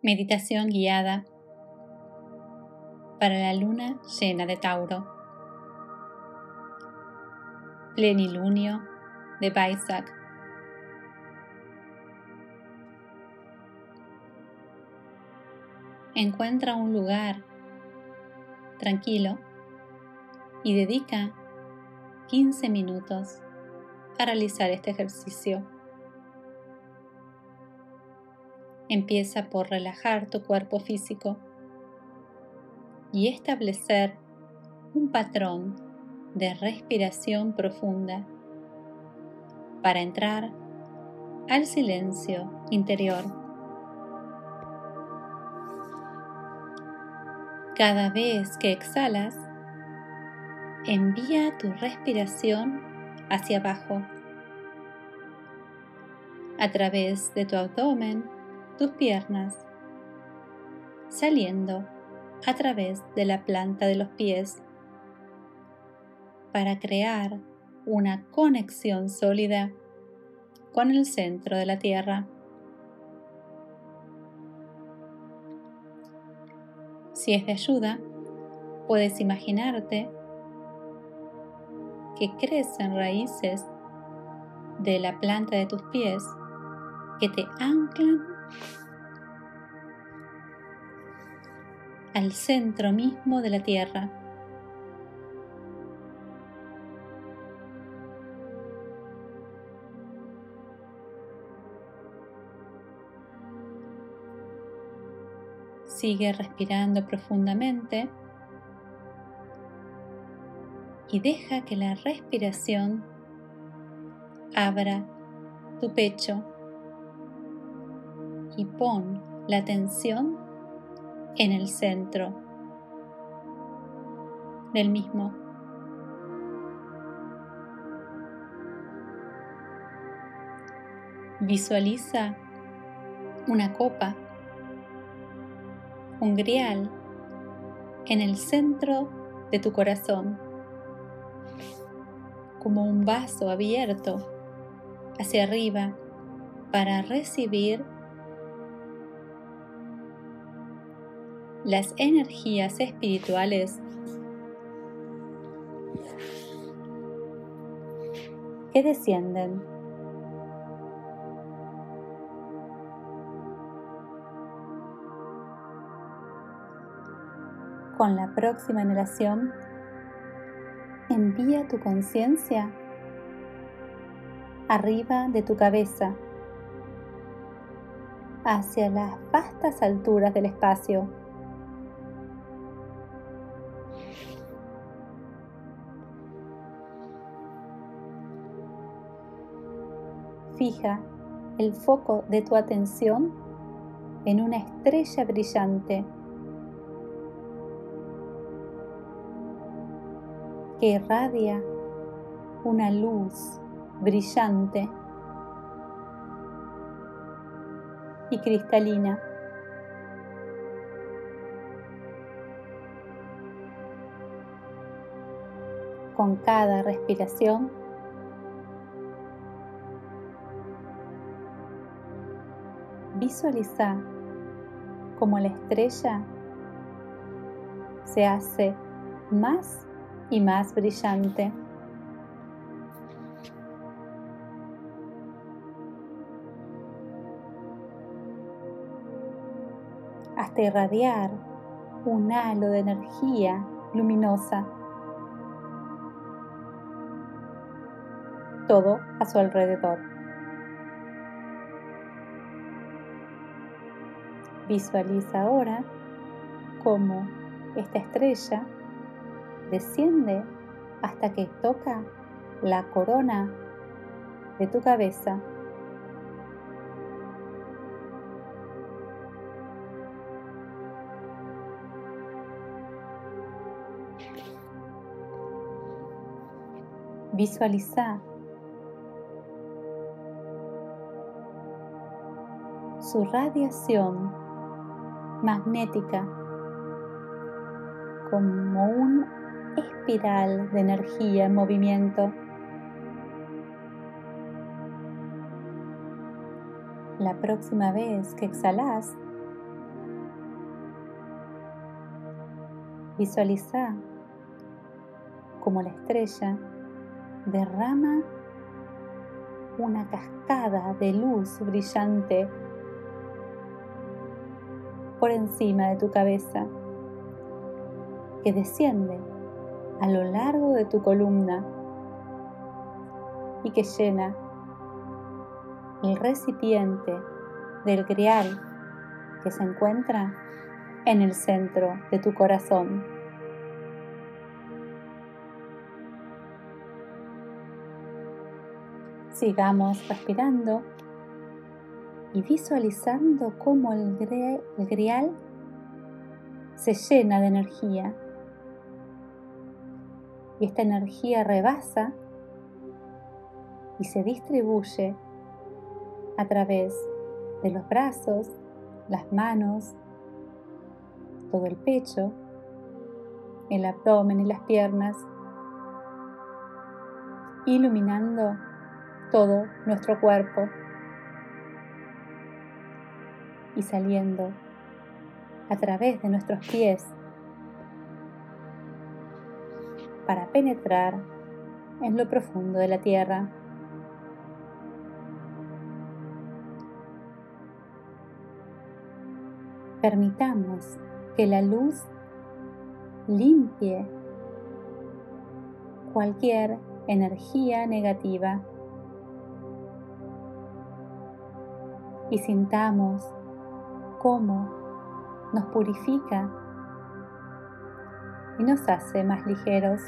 Meditación guiada para la luna llena de Tauro. Plenilunio de Baisak. Encuentra un lugar tranquilo y dedica 15 minutos a realizar este ejercicio. Empieza por relajar tu cuerpo físico y establecer un patrón de respiración profunda para entrar al silencio interior. Cada vez que exhalas, envía tu respiración hacia abajo, a través de tu abdomen tus piernas, saliendo a través de la planta de los pies para crear una conexión sólida con el centro de la Tierra. Si es de ayuda, puedes imaginarte que crecen raíces de la planta de tus pies que te anclan al centro mismo de la Tierra. Sigue respirando profundamente y deja que la respiración abra tu pecho y pon la atención en el centro del mismo. Visualiza una copa, un grial en el centro de tu corazón, como un vaso abierto hacia arriba para recibir las energías espirituales que descienden. Con la próxima inhalación, envía tu conciencia arriba de tu cabeza, hacia las vastas alturas del espacio. Fija el foco de tu atención en una estrella brillante que irradia una luz brillante y cristalina. Con cada respiración, visualiza como la estrella se hace más y más brillante. hasta irradiar un halo de energía luminosa. Todo a su alrededor. Visualiza ahora cómo esta estrella desciende hasta que toca la corona de tu cabeza. Visualiza su radiación magnética, como un espiral de energía en movimiento. La próxima vez que exhalas, visualiza como la estrella derrama una cascada de luz brillante por encima de tu cabeza que desciende a lo largo de tu columna y que llena el recipiente del grial que se encuentra en el centro de tu corazón. Sigamos respirando y visualizando cómo el, grial se llena de energía. Y esta energía rebasa y se distribuye a través de los brazos, las manos, todo el pecho, el abdomen y las piernas, iluminando todo nuestro cuerpo y saliendo a través de nuestros pies para penetrar en lo profundo de la tierra. Permitamos que la luz limpie cualquier energía negativa y sintamos cómo nos purifica y nos hace más ligeros.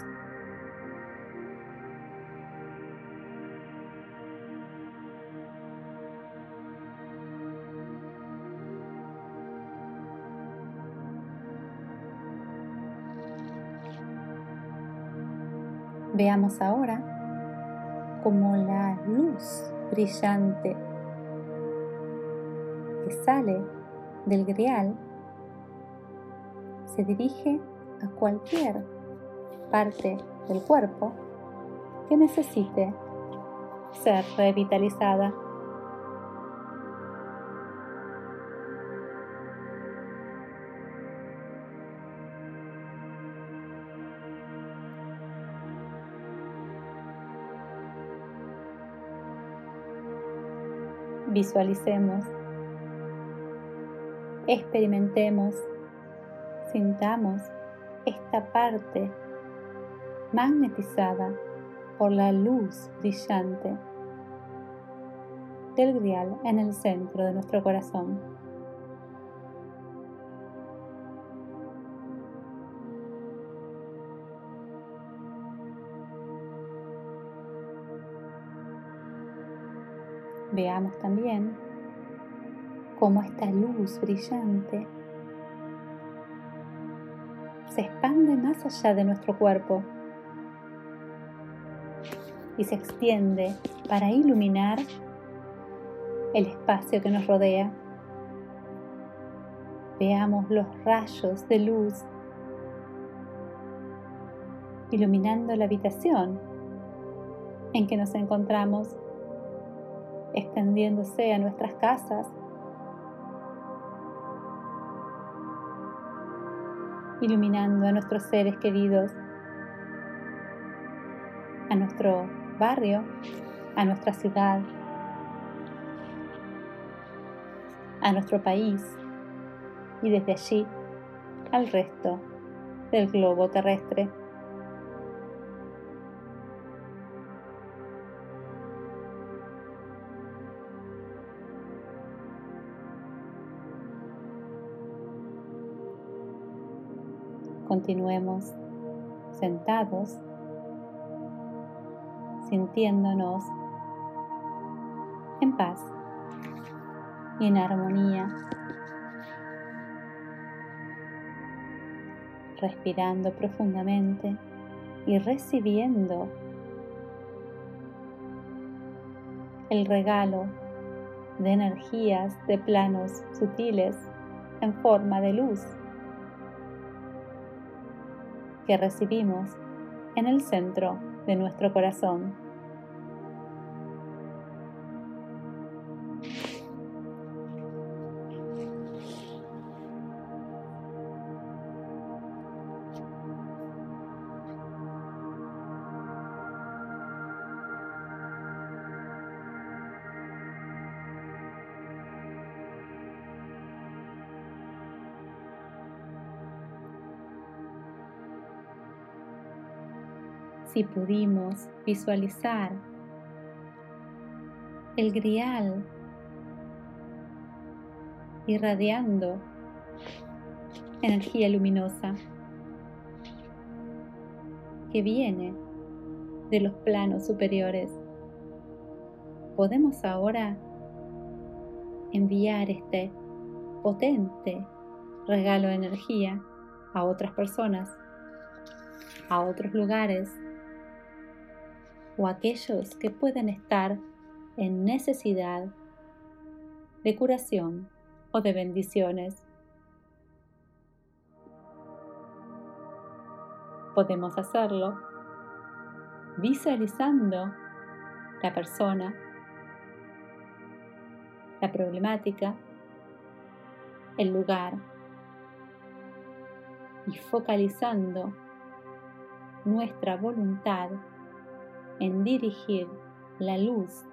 Veamos ahora como la luz brillante que sale del grial se dirige a cualquier parte del cuerpo que necesite ser revitalizada. Visualicemos, experimentemos, sintamos esta parte magnetizada por la luz brillante del grial en el centro de nuestro corazón. Veamos también cómo esta luz brillante se expande más allá de nuestro cuerpo y se extiende para iluminar el espacio que nos rodea. Veamos los rayos de luz iluminando la habitación en que nos encontramos, extendiéndose a nuestras casas iluminando a nuestros seres queridos, a nuestro barrio, a nuestra ciudad, a nuestro país y desde allí al resto del globo terrestre. Continuemos sentados, sintiéndonos en paz y en armonía, respirando profundamente y recibiendo el regalo de energías de planos sutiles en forma de luz que recibimos en el centro de nuestro corazón. Si pudimos visualizar el grial irradiando energía luminosa que viene de los planos superiores. Podemos ahora enviar este potente regalo de energía a otras personas, a otros lugares o aquellos que pueden estar en necesidad de curación o de bendiciones. Podemos hacerlo visualizando la persona, la problemática, el lugar y focalizando nuestra voluntad en dirigir la luz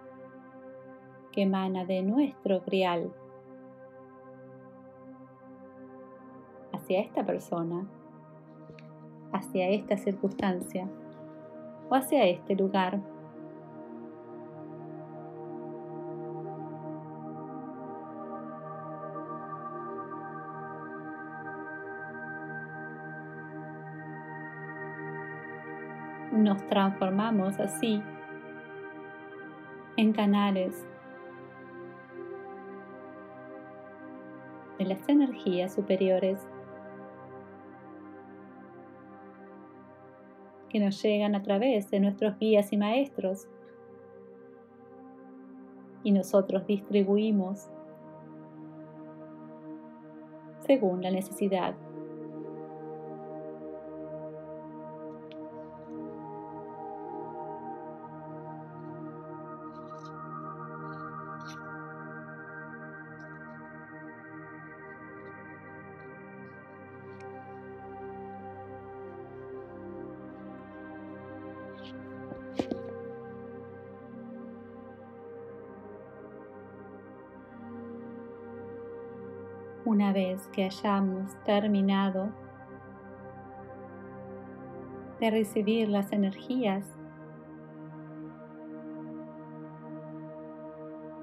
que emana de nuestro grial hacia esta persona, hacia esta circunstancia o hacia este lugar. Nos transformamos así en canales de las energías superiores que nos llegan a través de nuestros guías y maestros y nosotros distribuimos según la necesidad. Una vez que hayamos terminado de recibir las energías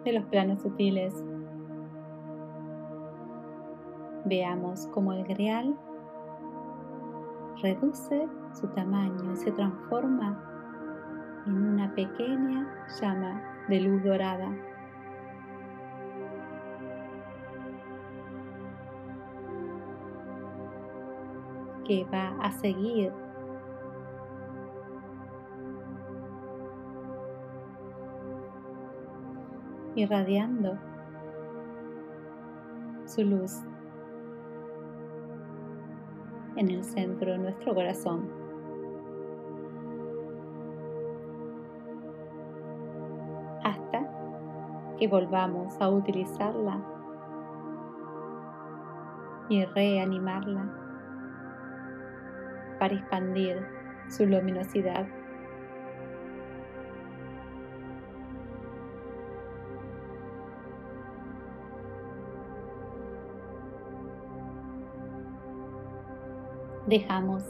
de los planos sutiles, veamos cómo el grial reduce su tamaño y se transforma en una pequeña llama de luz dorada. Que va a seguir irradiando su luz en el centro de nuestro corazón. Hasta que volvamos a utilizarla y reanimarla para expandir su luminosidad. Dejamos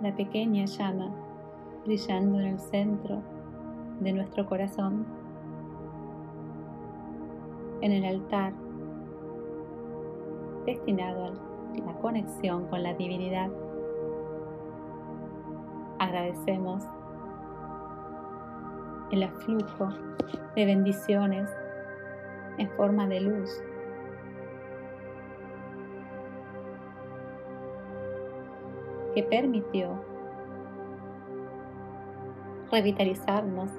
la pequeña llama brillando en el centro de nuestro corazón, en el altar destinado al la conexión con la divinidad. Agradecemos el aflujo de bendiciones en forma de luz. que permitió revitalizarnos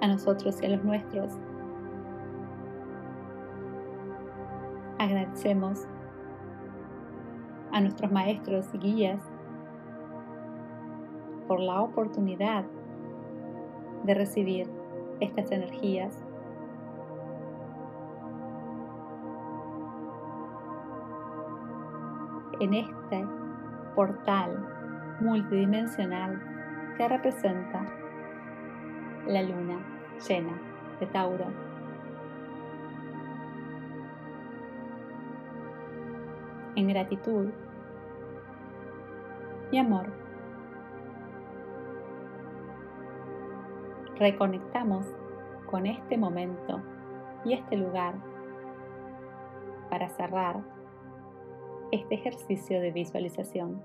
a nosotros y a los nuestros Agradecemos a nuestros maestros y guías por la oportunidad de recibir estas energías. En este portal multidimensional que representa la luna llena de Tauro. En gratitud Mi amor. Reconectamos con este momento y este lugar para cerrar este ejercicio de visualización.